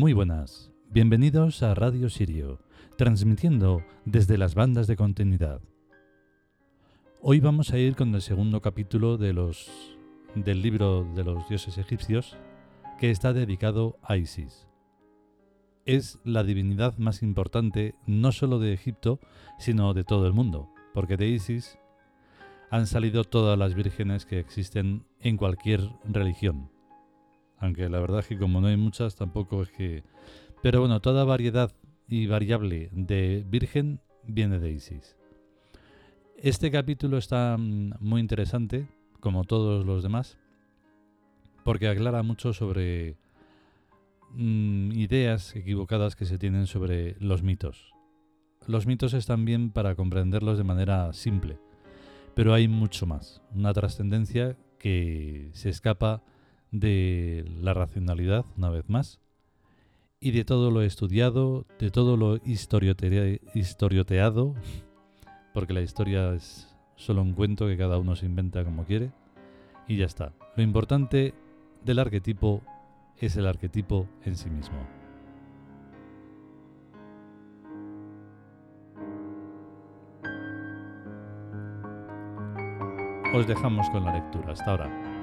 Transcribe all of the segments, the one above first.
Muy buenas, bienvenidos a Radio Sirio, transmitiendo desde las bandas de continuidad. Hoy vamos a ir con el segundo capítulo del libro de los dioses egipcios, que está dedicado a Isis. Es la divinidad más importante no solo de Egipto, sino de todo el mundo, porque de Isis han salido todas las vírgenes que existen en cualquier religión. Aunque la verdad es que como no hay muchas, tampoco es que... Pero bueno, toda variedad y variable de virgen viene de Isis. Este capítulo está mm, muy interesante, como todos los demás, porque aclara mucho sobre mm, ideas equivocadas que se tienen sobre los mitos. Los mitos están bien para comprenderlos de manera simple pero hay mucho más, una trascendencia que se escapa de la racionalidad, una vez más, y de todo lo estudiado, de todo lo historioteado, porque la historia es solo un cuento que cada uno se inventa como quiere, y ya está. Lo importante del arquetipo es el arquetipo en sí mismo. os dejamos con la lectura. Hasta ahora.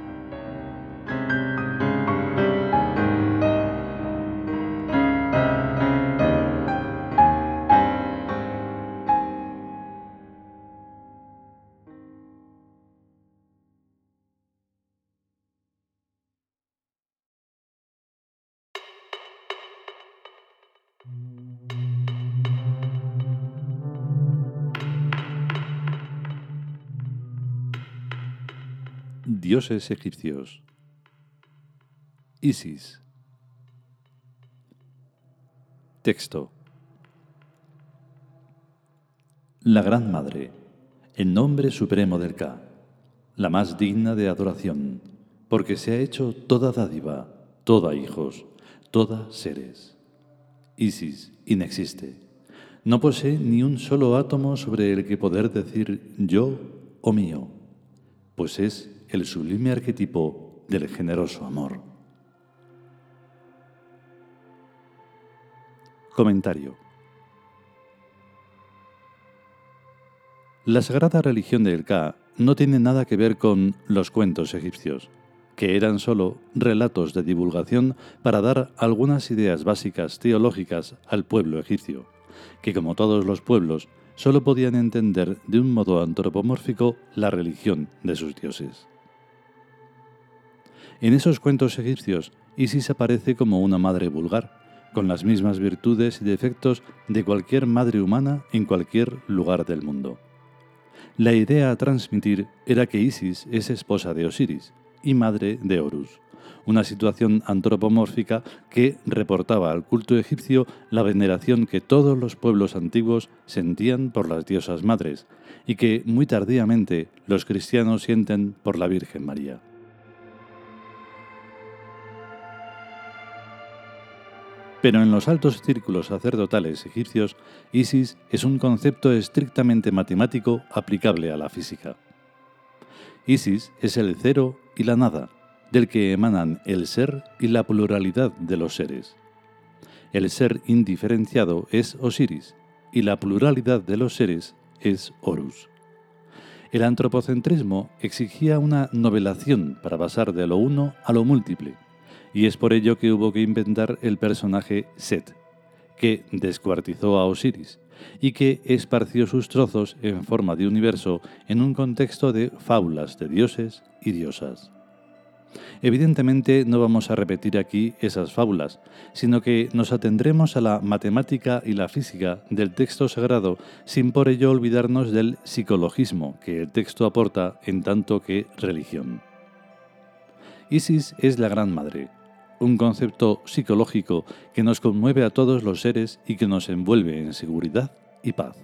Dioses egipcios. Isis. Texto. La Gran Madre, en nombre supremo del Ka, la más digna de adoración, porque se ha hecho toda dádiva, toda hijos, toda seres. Isis inexiste. No posee ni un solo átomo sobre el que poder decir yo o mío, pues es el sublime arquetipo del generoso amor. Comentario. La sagrada religión del Ka no tiene nada que ver con los cuentos egipcios, que eran solo relatos de divulgación para dar algunas ideas básicas teológicas al pueblo egipcio, que como todos los pueblos solo podían entender de un modo antropomórfico la religión de sus dioses. En esos cuentos egipcios, Isis aparece como una madre vulgar, con las mismas virtudes y defectos de cualquier madre humana en cualquier lugar del mundo. La idea a transmitir era que Isis es esposa de Osiris y madre de Horus, una situación antropomórfica que reportaba al culto egipcio la veneración que todos los pueblos antiguos sentían por las diosas madres y que muy tardíamente los cristianos sienten por la Virgen María. Pero en los altos círculos sacerdotales egipcios, Isis es un concepto estrictamente matemático aplicable a la física. Isis es el cero y la nada, del que emanan el ser y la pluralidad de los seres. El ser indiferenciado es Osiris y la pluralidad de los seres es Horus. El antropocentrismo exigía una novelación para pasar de lo uno a lo múltiple y es por ello que hubo que inventar el personaje Set, que descuartizó a Osiris y que esparció sus trozos en forma de universo en un contexto de fábulas de dioses y diosas. Evidentemente no vamos a repetir aquí esas fábulas, sino que nos atendremos a la matemática y la física del texto sagrado sin por ello olvidarnos del psicologismo que el texto aporta en tanto que religión. Isis es la Gran Madre, un concepto psicológico que nos conmueve a todos los seres y que nos envuelve en seguridad y paz.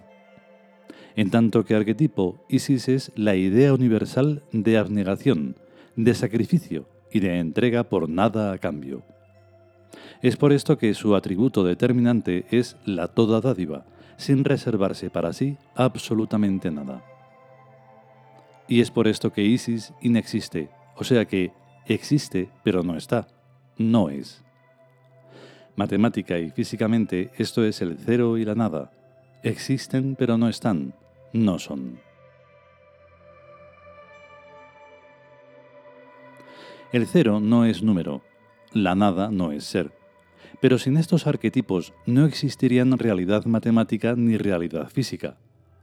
En tanto que arquetipo, Isis es la idea universal de abnegación, de sacrificio y de entrega por nada a cambio. Es por esto que su atributo determinante es la toda dádiva, sin reservarse para sí absolutamente nada. Y es por esto que Isis inexiste, o sea que existe pero no está no es. Matemática y físicamente esto es el cero y la nada. Existen pero no están, no son. El cero no es número, la nada no es ser. Pero sin estos arquetipos no existirían realidad matemática ni realidad física.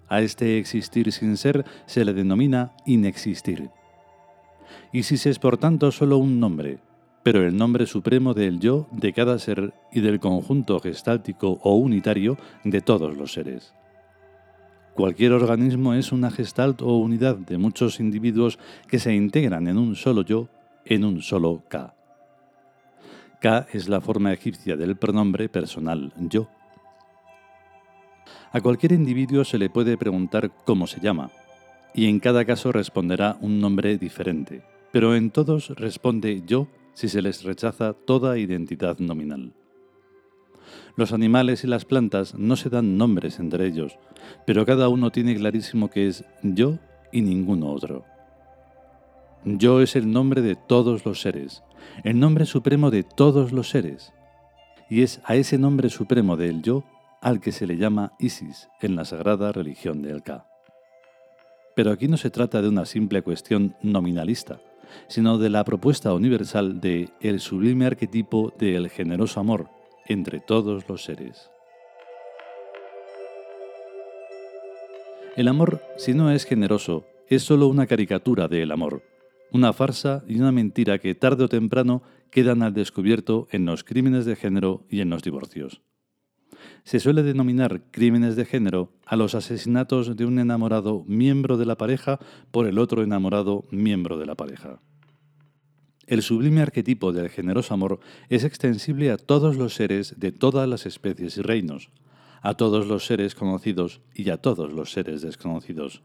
A este existir sin ser se le denomina inexistir. Isis es por tanto solo un nombre, pero el nombre supremo del yo de cada ser y del conjunto gestáltico o unitario de todos los seres. Cualquier organismo es una gestalt o unidad de muchos individuos que se integran en un solo yo, en un solo K. K es la forma egipcia del pronombre personal yo. A cualquier individuo se le puede preguntar cómo se llama, y en cada caso responderá un nombre diferente, pero en todos responde yo si se les rechaza toda identidad nominal. Los animales y las plantas no se dan nombres entre ellos, pero cada uno tiene clarísimo que es yo y ninguno otro. Yo es el nombre de todos los seres, el nombre supremo de todos los seres. Y es a ese nombre supremo del yo al que se le llama Isis en la sagrada religión del Ka. Pero aquí no se trata de una simple cuestión nominalista, sino de la propuesta universal de el sublime arquetipo del generoso amor entre todos los seres. El amor, si no es generoso, es solo una caricatura del amor, una farsa y una mentira que tarde o temprano quedan al descubierto en los crímenes de género y en los divorcios se suele denominar crímenes de género a los asesinatos de un enamorado miembro de la pareja por el otro enamorado miembro de la pareja. El sublime arquetipo del generoso amor es extensible a todos los seres de todas las especies y reinos, a todos los seres conocidos y a todos los seres desconocidos.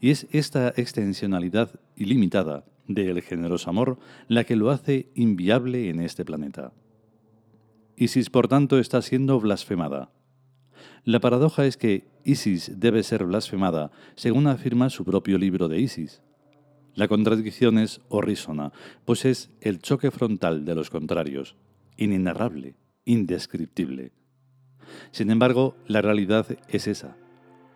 Y es esta extensionalidad ilimitada del generoso amor la que lo hace inviable en este planeta. Isis, por tanto, está siendo blasfemada. La paradoja es que Isis debe ser blasfemada, según afirma su propio libro de Isis. La contradicción es horrísona, pues es el choque frontal de los contrarios, inenarrable, indescriptible. Sin embargo, la realidad es esa.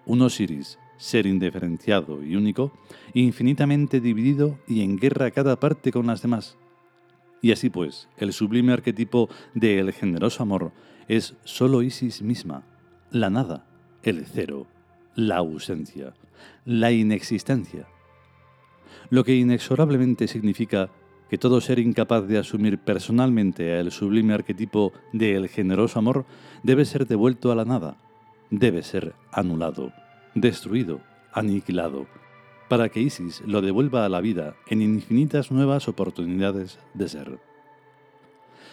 Un Osiris, ser indiferenciado y único, infinitamente dividido y en guerra cada parte con las demás. Y así pues, el sublime arquetipo de el generoso amor es solo Isis misma, la nada, el cero, la ausencia, la inexistencia. Lo que inexorablemente significa que todo ser incapaz de asumir personalmente el sublime arquetipo de el generoso amor debe ser devuelto a la nada, debe ser anulado, destruido, aniquilado, para que Isis lo devuelva a la vida en infinitas nuevas oportunidades de ser.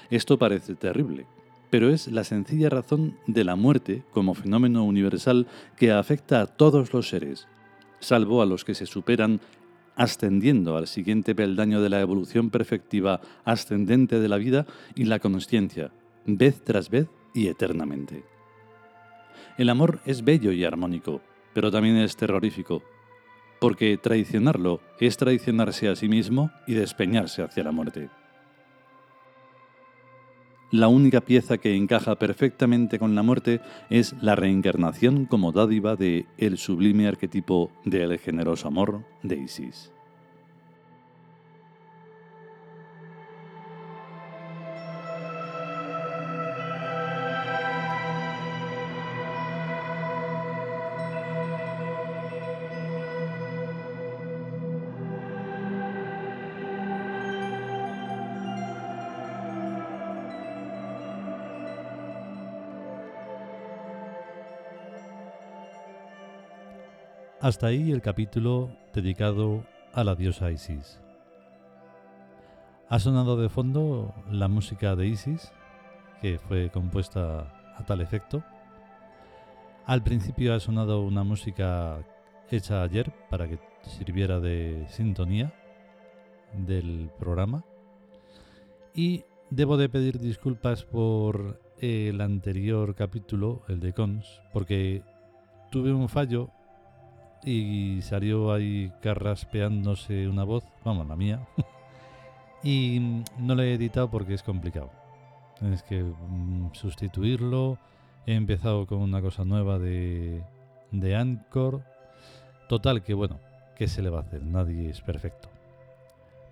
Esto parece terrible, pero es la sencilla razón de la muerte como fenómeno universal que afecta a todos los seres, salvo a los que se superan ascendiendo al siguiente peldaño de la evolución perfectiva ascendente de la vida y la consciencia, vez tras vez y eternamente. El amor es bello y armónico, pero también es terrorífico, porque traicionarlo es traicionarse a sí mismo y despeñarse hacia la muerte. La única pieza que encaja perfectamente con la muerte es la reencarnación como dádiva de el sublime arquetipo del generoso amor de Isis. Hasta ahí el capítulo dedicado a la diosa Isis. Ha sonado de fondo la música de Isis, que fue compuesta a tal efecto. Al principio ha sonado una música hecha ayer para que sirviera de sintonía del programa. Y debo de pedir disculpas por el anterior capítulo, el de Cons, porque tuve un fallo y salió ahí carraspeándose una voz, vamos, la mía, y no la he editado porque es complicado. Tienes que mm, sustituirlo. He empezado con una cosa nueva de, de Anchor. Total, que bueno, ¿qué se le va a hacer? Nadie es perfecto.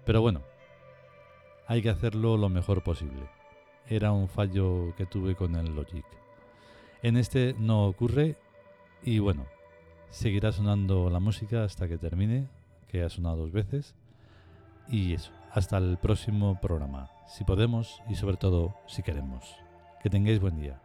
Pero bueno, hay que hacerlo lo mejor posible. Era un fallo que tuve con el Logic. En este no ocurre y bueno, seguirá sonando la música hasta que termine, que ha sonado dos veces. Y eso, hasta el próximo programa, si podemos y sobre todo si queremos. Que tengáis buen día.